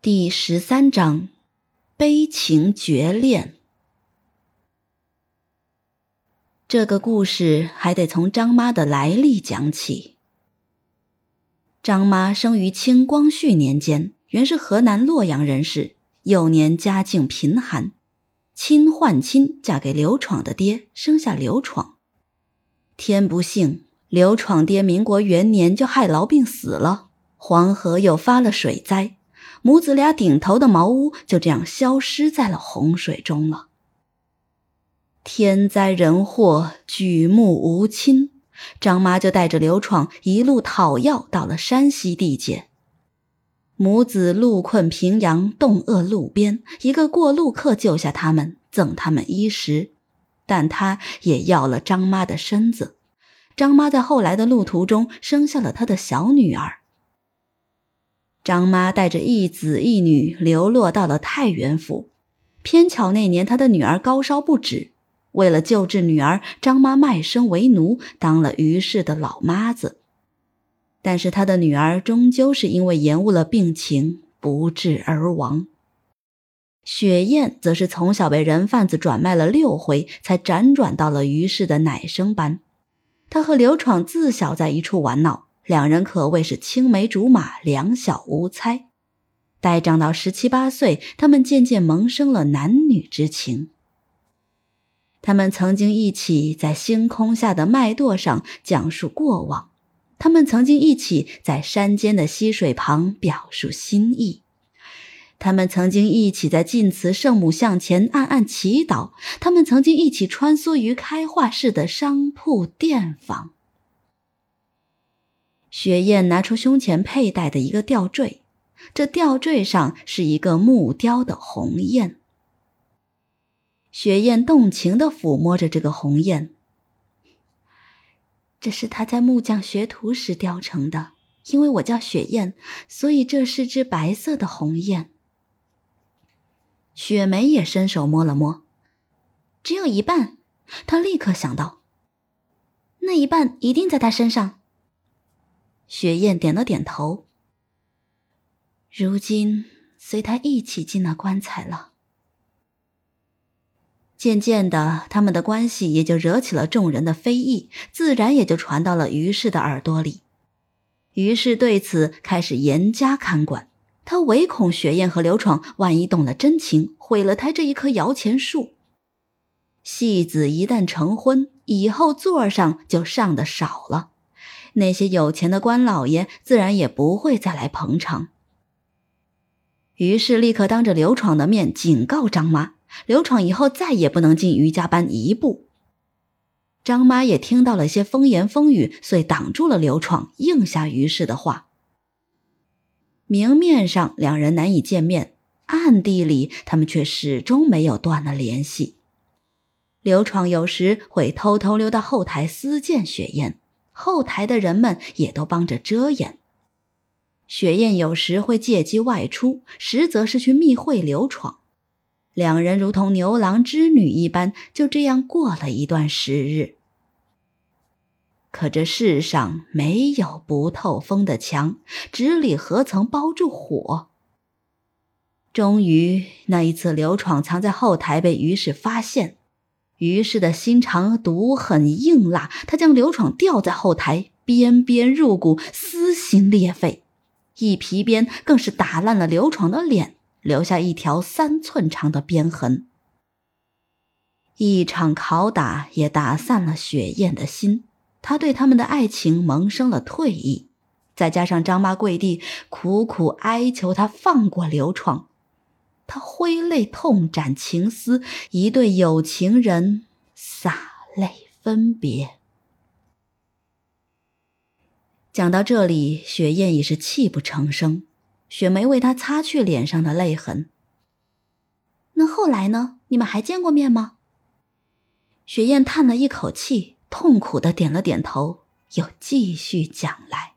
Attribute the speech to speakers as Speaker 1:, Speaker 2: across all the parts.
Speaker 1: 第十三章，悲情绝恋。这个故事还得从张妈的来历讲起。张妈生于清光绪年间，原是河南洛阳人士，幼年家境贫寒，亲换亲嫁给刘闯的爹，生下刘闯。天不幸，刘闯爹民国元年就害痨病死了，黄河又发了水灾，母子俩顶头的茅屋就这样消失在了洪水中了。天灾人祸，举目无亲，张妈就带着刘闯一路讨要到了山西地界。母子路困平阳，冻饿路边，一个过路客救下他们，赠他们衣食，但他也要了张妈的身子。张妈在后来的路途中生下了他的小女儿。张妈带着一子一女流落到了太原府，偏巧那年她的女儿高烧不止。为了救治女儿，张妈卖身为奴，当了于氏的老妈子。但是她的女儿终究是因为延误了病情，不治而亡。雪雁则是从小被人贩子转卖了六回，才辗转到了于氏的奶生班。她和刘闯自小在一处玩闹，两人可谓是青梅竹马，两小无猜。待长到十七八岁，他们渐渐萌生了男女之情。他们曾经一起在星空下的麦垛上讲述过往，他们曾经一起在山间的溪水旁表述心意，他们曾经一起在晋祠圣母像前暗暗祈祷，他们曾经一起穿梭于开化市的商铺店坊。雪雁拿出胸前佩戴的一个吊坠，这吊坠上是一个木雕的鸿雁。雪雁动情地抚摸着这个鸿雁，这是他在木匠学徒时雕成的。因为我叫雪雁，所以这是只白色的鸿雁。雪梅也伸手摸了摸，只有一半。她立刻想到，那一半一定在他身上。雪雁点了点头。如今随他一起进那棺材了。渐渐的，他们的关系也就惹起了众人的非议，自然也就传到了于氏的耳朵里。于是对此开始严加看管，他唯恐雪雁和刘闯万一动了真情，毁了他这一棵摇钱树。戏子一旦成婚，以后座上就上的少了，那些有钱的官老爷自然也不会再来捧场。于是立刻当着刘闯的面警告张妈。刘闯以后再也不能进余家班一步。张妈也听到了些风言风语，遂挡住了刘闯，应下于氏的话。明面上两人难以见面，暗地里他们却始终没有断了联系。刘闯有时会偷偷溜到后台私见雪雁，后台的人们也都帮着遮掩。雪雁有时会借机外出，实则是去密会刘闯。两人如同牛郎织女一般，就这样过了一段时日。可这世上没有不透风的墙，纸里何曾包住火？终于那一次，刘闯藏在后台被于氏发现，于氏的心肠毒狠硬辣，他将刘闯吊在后台，鞭鞭入骨，撕心裂肺，一皮鞭更是打烂了刘闯的脸。留下一条三寸长的鞭痕。一场拷打也打散了雪雁的心，他对他们的爱情萌生了退意。再加上张妈跪地苦苦哀求他放过刘闯，他挥泪痛斩情丝，一对有情人洒泪分别。讲到这里，雪雁已是泣不成声。雪梅为他擦去脸上的泪痕。那后来呢？你们还见过面吗？雪雁叹了一口气，痛苦的点了点头，又继续讲来。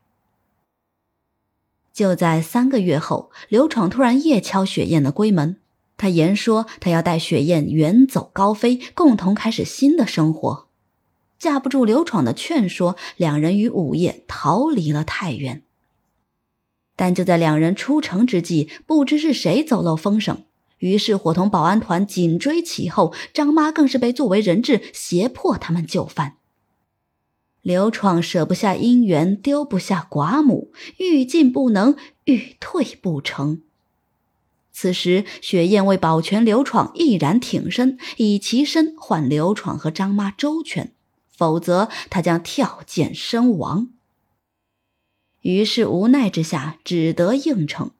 Speaker 1: 就在三个月后，刘闯突然夜敲雪雁的闺门，他言说他要带雪雁远走高飞，共同开始新的生活。架不住刘闯的劝说，两人于午夜逃离了太原。但就在两人出城之际，不知是谁走漏风声，于是伙同保安团紧追其后，张妈更是被作为人质胁迫他们就范。刘闯舍不下姻缘，丢不下寡母，欲进不能，欲退不成。此时，雪雁为保全刘闯，毅然挺身，以其身换刘闯和张妈周全，否则他将跳涧身亡。于是无奈之下，只得应承。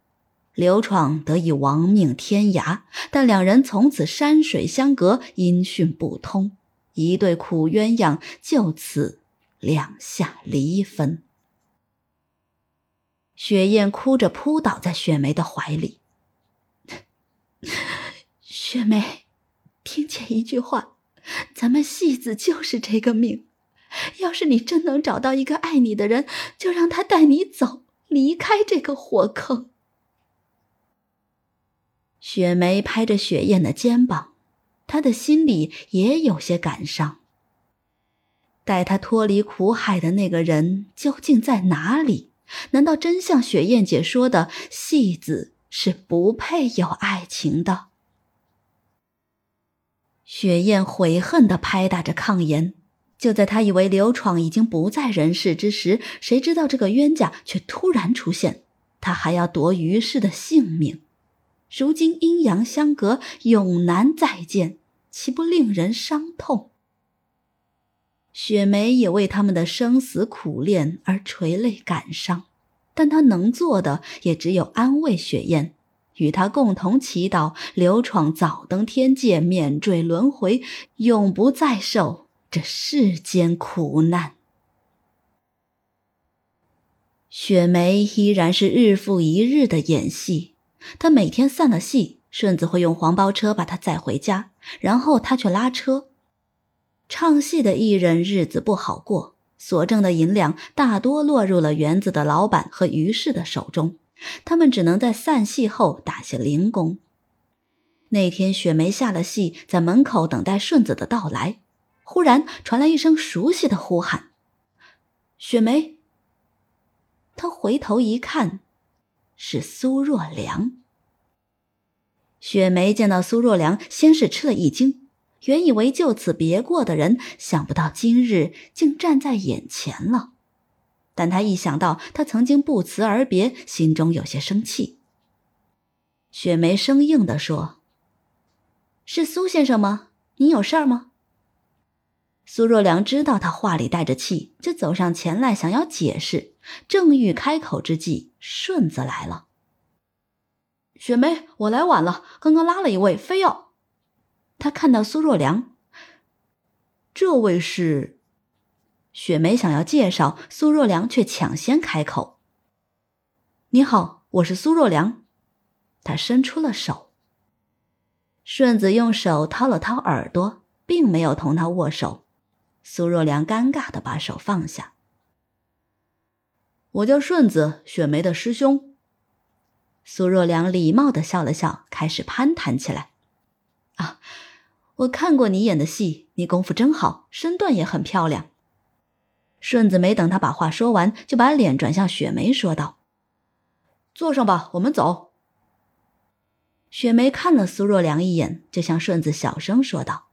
Speaker 1: 刘闯得以亡命天涯，但两人从此山水相隔，音讯不通，一对苦鸳鸯就此两下离分。雪雁哭着扑倒在雪梅的怀里。雪梅，听见一句话，咱们戏子就是这个命。要是你真能找到一个爱你的人，就让他带你走，离开这个火坑。雪梅拍着雪雁的肩膀，她的心里也有些感伤。带她脱离苦海的那个人究竟在哪里？难道真像雪雁姐说的，戏子是不配有爱情的？雪雁悔恨地拍打着炕沿。就在他以为刘闯已经不在人世之时，谁知道这个冤家却突然出现，他还要夺于氏的性命。如今阴阳相隔，永难再见，岂不令人伤痛？雪梅也为他们的生死苦恋而垂泪感伤，但她能做的也只有安慰雪雁，与她共同祈祷刘闯早登天界，免坠轮回，永不再受。这世间苦难，雪梅依然是日复一日的演戏。她每天散了戏，顺子会用黄包车把她载回家，然后她去拉车。唱戏的艺人日子不好过，所挣的银两大多落入了园子的老板和于氏的手中，他们只能在散戏后打些零工。那天，雪梅下了戏，在门口等待顺子的到来。忽然传来一声熟悉的呼喊：“雪梅。”他回头一看，是苏若良。雪梅见到苏若良，先是吃了一惊，原以为就此别过的人，想不到今日竟站在眼前了。但他一想到他曾经不辞而别，心中有些生气。雪梅生硬地说：“是苏先生吗？您有事儿吗？”苏若良知道他话里带着气，就走上前来想要解释。正欲开口之际，顺子来了。雪梅，我来晚了，刚刚拉了一位，非要。他看到苏若良，这位是。雪梅想要介绍，苏若良却抢先开口：“你好，我是苏若良。”他伸出了手。顺子用手掏了掏耳朵，并没有同他握手。苏若良尴尬的把手放下。我叫顺子，雪梅的师兄。苏若良礼貌的笑了笑，开始攀谈起来。我看过你演的戏，你功夫真好，身段也很漂亮。顺子没等他把话说完，就把脸转向雪梅，说道：“坐上吧，我们走。”雪梅看了苏若良一眼，就向顺子小声说道：“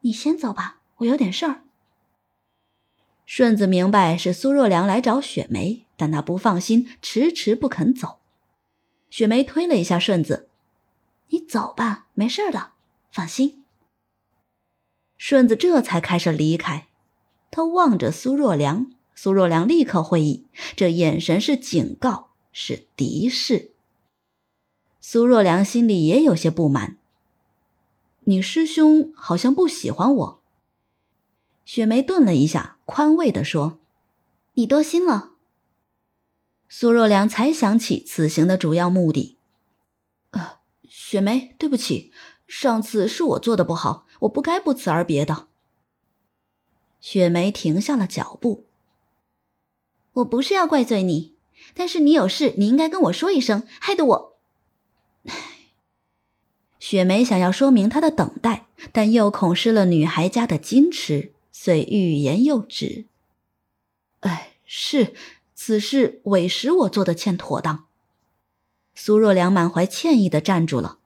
Speaker 1: 你先走吧。”我有点事儿。顺子明白是苏若良来找雪梅，但他不放心，迟迟不肯走。雪梅推了一下顺子：“你走吧，没事的，放心。”顺子这才开始离开。他望着苏若良，苏若良立刻会意，这眼神是警告，是敌视。苏若良心里也有些不满：“你师兄好像不喜欢我。”雪梅顿了一下，宽慰地说：“你多心了。”苏若良才想起此行的主要目的。“呃，雪梅，对不起，上次是我做的不好，我不该不辞而别的。”雪梅停下了脚步。“我不是要怪罪你，但是你有事，你应该跟我说一声，害得我……”雪梅想要说明她的等待，但又恐失了女孩家的矜持。遂欲言又止。哎，是，此事委实我做的欠妥当。苏若良满怀歉意的站住了。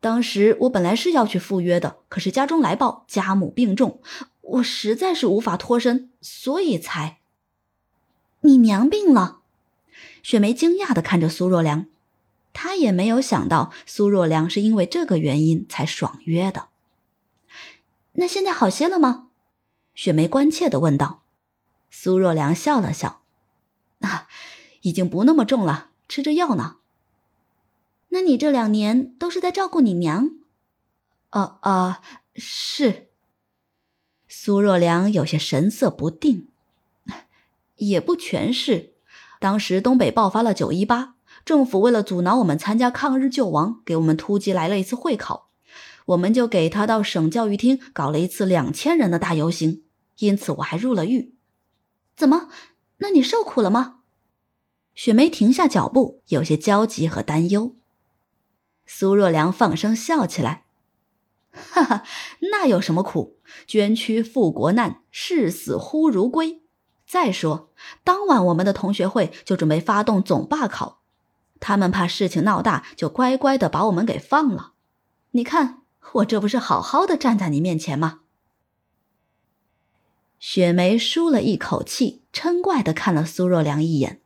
Speaker 1: 当时我本来是要去赴约的，可是家中来报家母病重，我实在是无法脱身，所以才……你娘病了？雪梅惊讶的看着苏若良，她也没有想到苏若良是因为这个原因才爽约的。那现在好些了吗？雪梅关切的问道。苏若良笑了笑：“ 啊，已经不那么重了，吃着药呢。”那你这两年都是在照顾你娘？啊啊，是。苏若良有些神色不定，也不全是。当时东北爆发了九一八，政府为了阻挠我们参加抗日救亡，给我们突击来了一次会考，我们就给他到省教育厅搞了一次两千人的大游行，因此我还入了狱。怎么？那你受苦了吗？雪梅停下脚步，有些焦急和担忧。苏若良放声笑起来，哈哈，那有什么苦？捐躯赴国难，视死忽如归。再说，当晚我们的同学会就准备发动总罢考，他们怕事情闹大，就乖乖的把我们给放了。你看，我这不是好好的站在你面前吗？雪梅舒了一口气，嗔怪的看了苏若良一眼。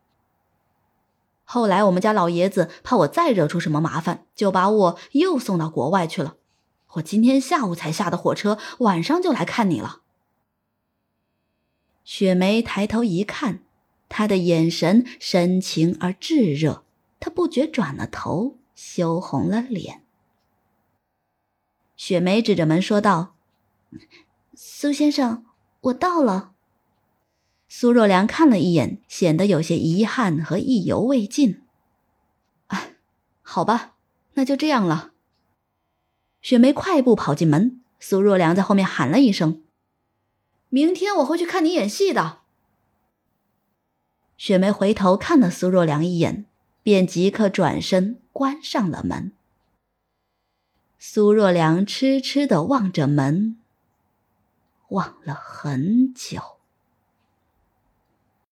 Speaker 1: 后来我们家老爷子怕我再惹出什么麻烦，就把我又送到国外去了。我今天下午才下的火车，晚上就来看你了。雪梅抬头一看，他的眼神深情而炙热，她不觉转了头，羞红了脸。雪梅指着门说道：“苏先生，我到了。”苏若良看了一眼，显得有些遗憾和意犹未尽。啊，好吧，那就这样了。雪梅快步跑进门，苏若良在后面喊了一声：“明天我会去看你演戏的。”雪梅回头看了苏若良一眼，便即刻转身关上了门。苏若良痴痴的望着门，望了很久。